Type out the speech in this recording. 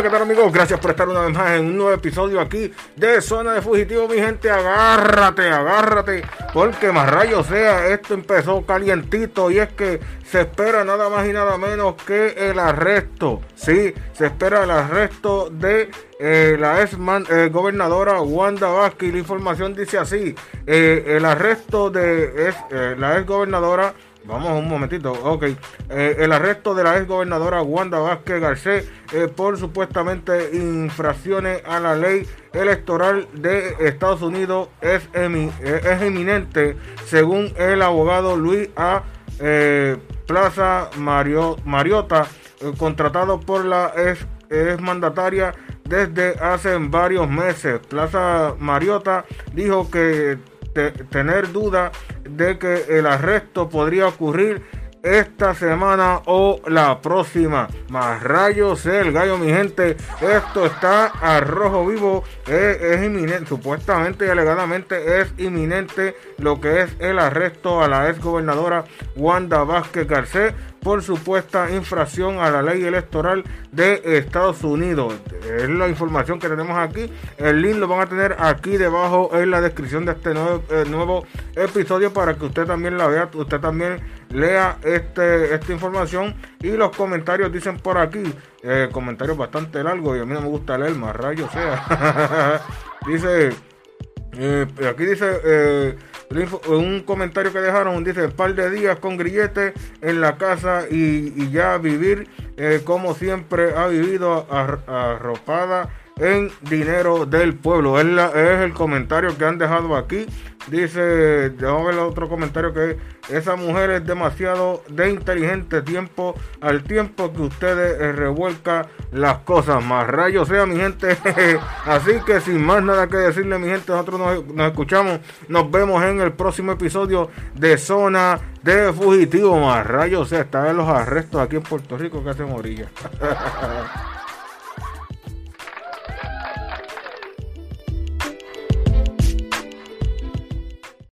Hola, ¿qué tal amigos? Gracias por estar una vez más en un nuevo episodio aquí de Zona de Fugitivo, mi gente. Agárrate, agárrate, porque más rayo sea, esto empezó calientito y es que se espera nada más y nada menos que el arresto. Sí, se espera el arresto de eh, la ex eh, gobernadora Wanda Vázquez. La información dice así: eh, el arresto de la ex gobernadora Vamos un momentito, ok. Eh, el arresto de la ex gobernadora Wanda Vázquez Garcés eh, por supuestamente infracciones a la ley electoral de Estados Unidos es, eh, es inminente, según el abogado Luis A. Plaza Mario, Mariota, contratado por la ex, ex mandataria desde hace varios meses. Plaza Mariota dijo que tener duda de que el arresto podría ocurrir esta semana o la próxima. Más rayos el gallo, mi gente. Esto está a rojo vivo. Es, inminente, supuestamente y alegadamente es inminente lo que es el arresto a la ex gobernadora Wanda Vázquez Garcés por supuesta infracción a la ley electoral de Estados Unidos. Es la información que tenemos aquí. El link lo van a tener aquí debajo en la descripción de este nuevo, eh, nuevo episodio para que usted también la vea, usted también lea este, esta información y los comentarios dicen por aquí, eh, comentarios bastante largos y a mí no me gusta leer más rayos sea. dice, eh, aquí dice un comentario que dejaron dice un par de días con grillete en la casa y, ya vivir eh, como siempre ha vivido arropada en dinero del pueblo. Es, es, el comentario que han dejado aquí. Dice, vamos a ver otro comentario que esa mujer es demasiado de inteligente tiempo al tiempo que ustedes eh, revuelca las cosas. Más rayos sea mi gente. Así que sin más nada que decirle mi gente, nosotros nos, nos escuchamos. Nos vemos en el próximo episodio de Zona de Fugitivo. Más rayos sea, está en los arrestos aquí en Puerto Rico que hacen orilla.